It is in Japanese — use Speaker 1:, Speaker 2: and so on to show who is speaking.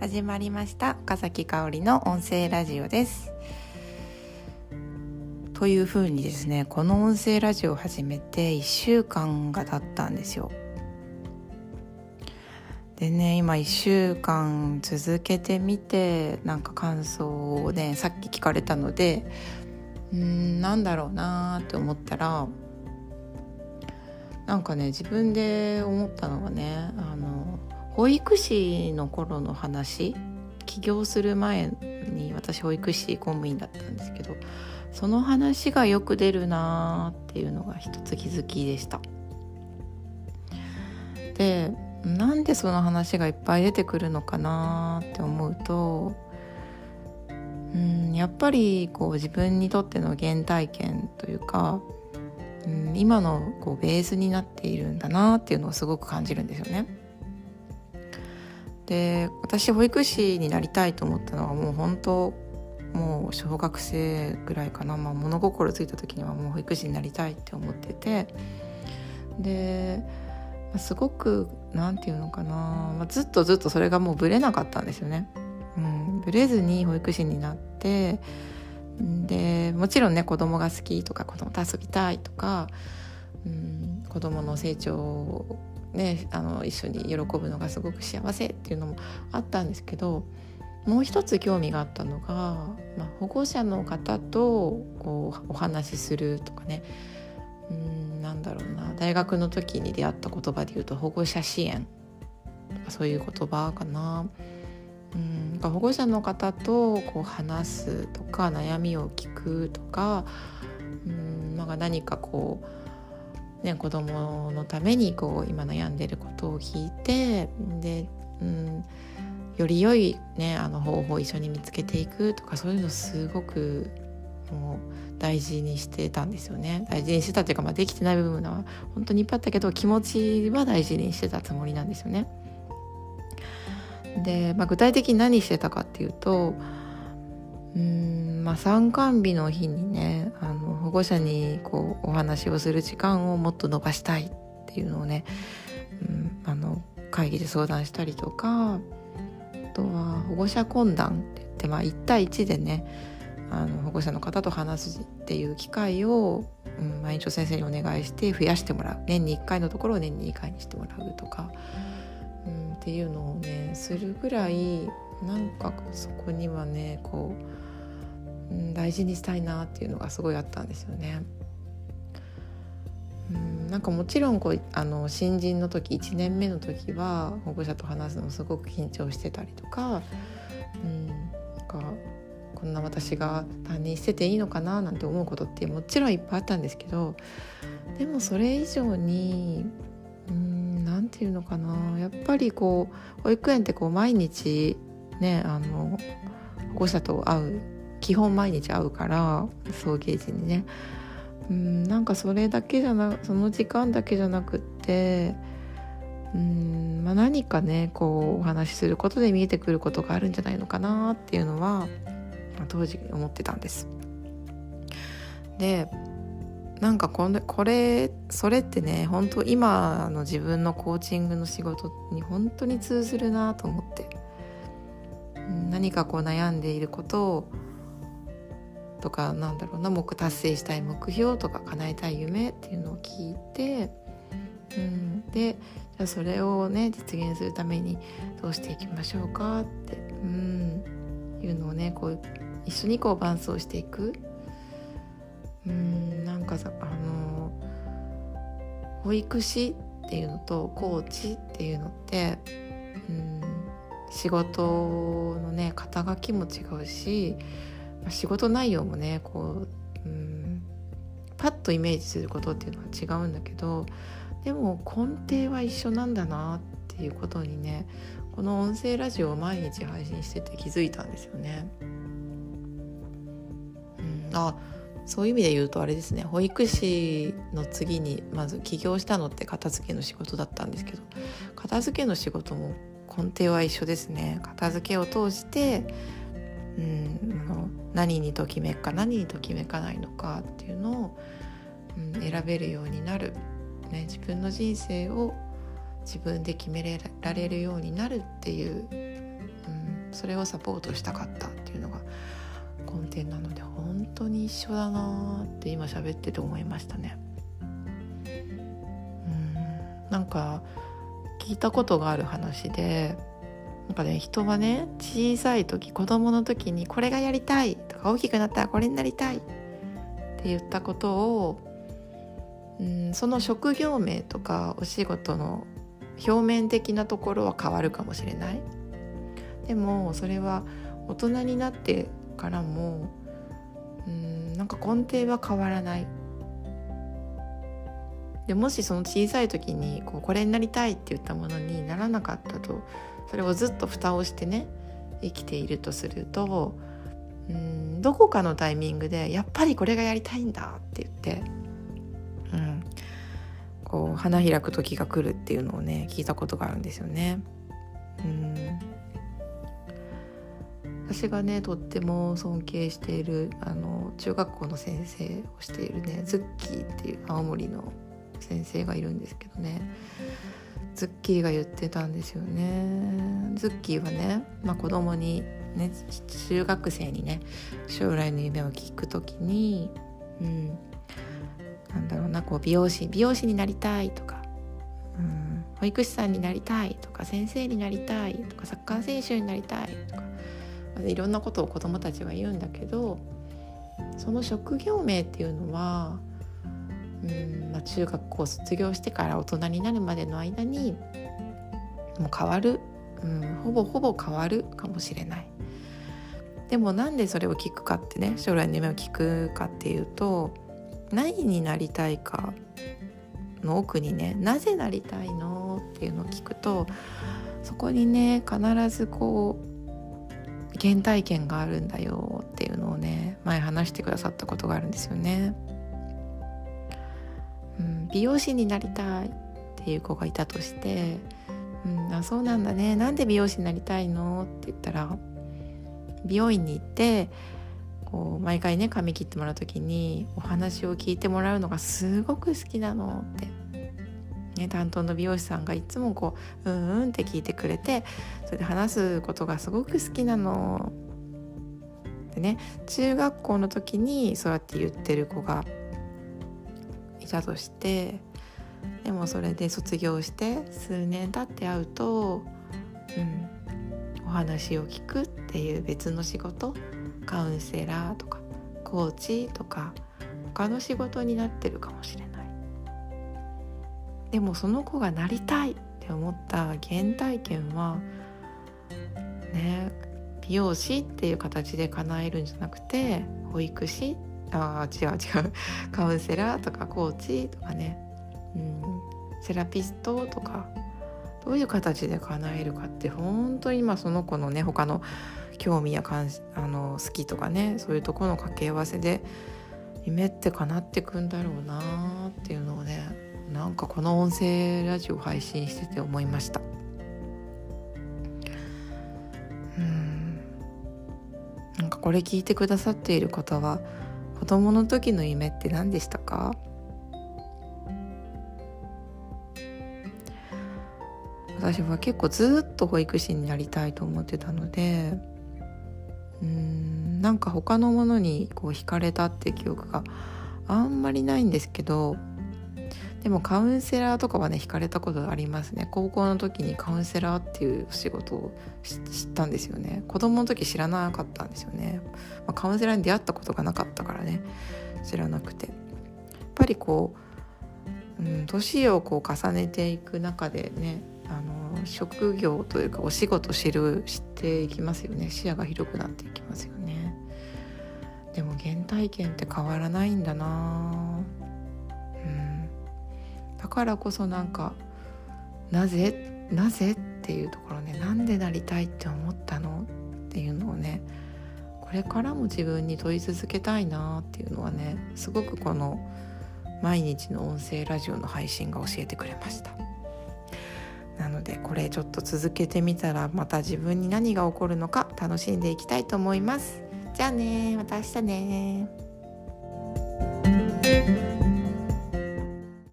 Speaker 1: 始まりました。岡崎香織の音声ラジオです。というふうにですねこの音声ラジオを始めて1週間が経ったんですよ。でね今1週間続けてみてなんか感想をねさっき聞かれたのでうんなんだろうなって思ったらなんかね自分で思ったのはねあの保育士の頃の話起業する前に私保育士公務員だったんですけどその話がよく出るなっていうのが一つ気づきでした。でなんでその話がいっぱい出てくるのかなって思うとうんやっぱりこう自分にとっての原体験というかん今のこうベースになっているんだなっていうのをすごく感じるんですよね。で私保育士になりたいと思ったのはもう本当もう小学生ぐらいかな、まあ、物心ついた時にはもう保育士になりたいって思ってて。ですごく何て言うのかな、まあ、ずっとずっとそれがもうぶれなかったんですよね。うん、ぶれずに保育士になって。でもちろんね子供が好きとか子供と遊びたいとか、うん、子供の成長ね、あの一緒に喜ぶのがすごく幸せっていうのもあったんですけどもう一つ興味があったのが、まあ、保護者の方とこうお話しするとかね。うんなんだろうな。大学の時に出会った言葉で言うと保護者支援。とかそういう言葉かな。うん保護者の方とこう話すとか悩みを聞くとかうん、まあ、何かこうね、子供のためにこう今悩んでることを聞いてで、うん、より良い、ね、あの方法を一緒に見つけていくとかそういうのすごくもう大事にしてたんですよね大事にしてたっていうか、まあ、できてない部分は本当にいっぱいあったけど気持ちは大事にしてたつもりなんですよね。で、まあ、具体的に何してたかっていうとうんまあ参観日の日にねあの保護者にこうお話をする時間をもっと伸ばしたいっていうのをね、うん、あの会議で相談したりとかあとは保護者懇談って言って、まあ、1対1でねあの保護者の方と話すっていう機会を、うん、毎日先生にお願いして増やしてもらう。年に1回のところを年に2回にしてもらうとか、うん、っていうのをねするぐらいなんかそこにはねこううん、大事にしたいなっていうのがすごいあったんですよね。うん、なんかもちろんこうあの新人の時1年目の時は保護者と話すのすごく緊張してたりとか,、うん、なんかこんな私が担任してていいのかななんて思うことってもちろんいっぱいあったんですけどでもそれ以上に何て言うのかなやっぱりこう保育園ってこう毎日ねあの保護者と会う基本毎日会うから送迎時にねうんなんかそれだけじゃなその時間だけじゃなくってうん、まあ、何かねこうお話しすることで見えてくることがあるんじゃないのかなっていうのは、まあ、当時思ってたんです。でなんかこれこれそれってね本当今の自分のコーチングの仕事に本当に通ずるなと思って何かこう悩んでいることをとかなんだろうな目達成したい目標とか叶えたい夢っていうのを聞いて、うん、でじゃあそれをね実現するためにどうしていきましょうかって、うん、いうのをねこう一緒にこう伴走していく。うん、なんかさあの保育士っていうのとコーチっていうのって、うん、仕事のね肩書きも違うし仕事内容もねこう、うん、パッとイメージすることっていうのは違うんだけどでも根底は一緒なんだなっていうことにねこの音声ラジオを毎日配信してて気づいたんですよね。うん、あそういう意味で言うとあれですね保育士の次にまず起業したのって片付けの仕事だったんですけど片付けの仕事も根底は一緒ですね片付けを通してうん、の何にときめくか何にときめかないのかっていうのを、うん、選べるようになる、ね、自分の人生を自分で決められるようになるっていう、うん、それをサポートしたかったっていうのが根底なので本当に一緒だなって今喋ってて思いましたね。うんなんか聞いたことがある話でなんかね人はね小さい時子供の時にこれがやりたいとか大きくなったらこれになりたいって言ったことをうんその職業名とかお仕事の表面的なところは変わるかもしれない。でもそれは大人になってからもうんなんか根底は変わらない。でもしその小さい時にこうこれになりたいって言ったものにならなかったとそれをずっと蓋をしてね生きているとするとうんどこかのタイミングでやっぱりこれがやりたいんだって言って、うん、こう花開く時が来るっていうのをね聞いたことがあるんですよね。うん私がねとっても尊敬しているあの中学校の先生をしているねズッキーっていう青森の先生がいるんですけどねズッキーが言ってたんですよね。ズッキーはね、まあ、子供にね中学生にね将来の夢を聞くときに、うん、なんだろうなこう美容師美容師になりたいとか、うん、保育士さんになりたいとか先生になりたいとかサッカー選手になりたいとかいろんなことを子どもたちは言うんだけどその職業名っていうのはうんまあ、中学校卒業してから大人になるまでの間にもう変わる、うん、ほぼほぼ変わるかもしれない。でもなんでそれを聞くかってね将来の夢を聞くかっていうと何になりたいかの奥にねなぜなりたいのっていうのを聞くとそこにね必ずこう原体験があるんだよっていうのをね前話してくださったことがあるんですよね。美容師になりたいっていう子がいたとして「うん、あそうなんだねなんで美容師になりたいの?」って言ったら美容院に行ってこう毎回ね髪切ってもらう時にお話を聞いてもらうのがすごく好きなのって。ね、担当の美容師さんがいつもこう「うんうん」って聞いてくれてそれで話すことがすごく好きなの。でね中学校の時にそうやって言ってる子がたとしてでもそれで卒業して数年経って会うと、うん、お話を聞くっていう別の仕事カウンセラーとかコーチとか他の仕事になってるかもしれない。でもその子がなりたいって思った原体験はね美容師っていう形で叶えるんじゃなくて保育士あ違う違う。カウンセラーとかコーチとかね、うん、セラピストとかどういう形で叶えるかって本当に今その子のね他の興味や関あの好きとかねそういうとこの掛け合わせで夢って叶ってくんだろうなっていうのをねなんかこの音声ラジオ配信してて思いました。うん。なんかこれ聞いてくださっている方は供の時の夢って何でしたか？私は結構ずっと保育士になりたいと思ってたのでうんなんか他のものにこう惹かれたって記憶があんまりないんですけどでもカウンセラーとかはね惹かれたことありますね。高校の時にカウンセラーっていう仕事を知ったんですよね。子供の時知らなかったんですよね、まあ、カウンセラーに出会ったことがなかったからね。知らなくて。やっぱりこう、うん、年をこう重ねていく中でねあの職業というかお仕事知る知っていきますよね。視野が広くなっていきますよね。でも原体験って変わらないんだなだからこそなんかなぜなぜっていうところねなんでなりたいって思ったのっていうのをねこれからも自分に問い続けたいなっていうのはねすごくこの毎日の音声ラジオの配信が教えてくれました。なのでこれちょっと続けてみたらまた自分に何が起こるのか楽しんでいきたいと思います。じゃあねまた明日ね